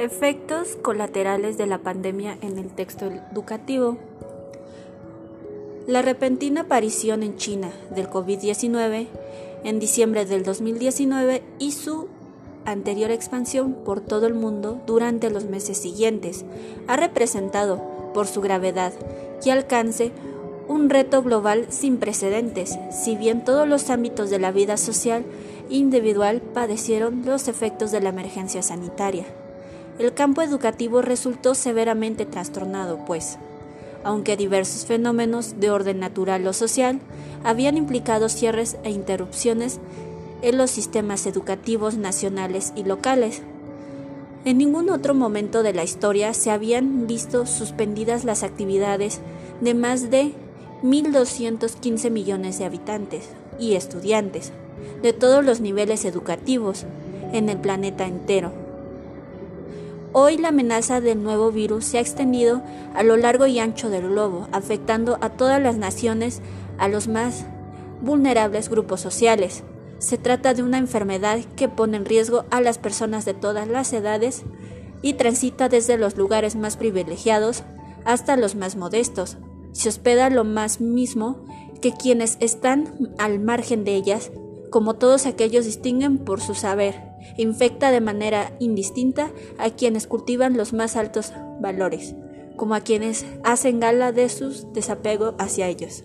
Efectos colaterales de la pandemia en el texto educativo. La repentina aparición en China del COVID-19 en diciembre del 2019 y su anterior expansión por todo el mundo durante los meses siguientes ha representado, por su gravedad y alcance, un reto global sin precedentes, si bien todos los ámbitos de la vida social individual padecieron los efectos de la emergencia sanitaria el campo educativo resultó severamente trastornado, pues, aunque diversos fenómenos de orden natural o social habían implicado cierres e interrupciones en los sistemas educativos nacionales y locales. En ningún otro momento de la historia se habían visto suspendidas las actividades de más de 1.215 millones de habitantes y estudiantes de todos los niveles educativos en el planeta entero Hoy la amenaza del nuevo virus se ha extendido a lo largo y ancho del globo, afectando a todas las naciones, a los más vulnerables grupos sociales. Se trata de una enfermedad que pone en riesgo a las personas de todas las edades y transita desde los lugares más privilegiados hasta los más modestos. Se hospeda lo más mismo que quienes están al margen de ellas, como todos aquellos distinguen por su saber infecta de manera indistinta a quienes cultivan los más altos valores, como a quienes hacen gala de su desapego hacia ellos.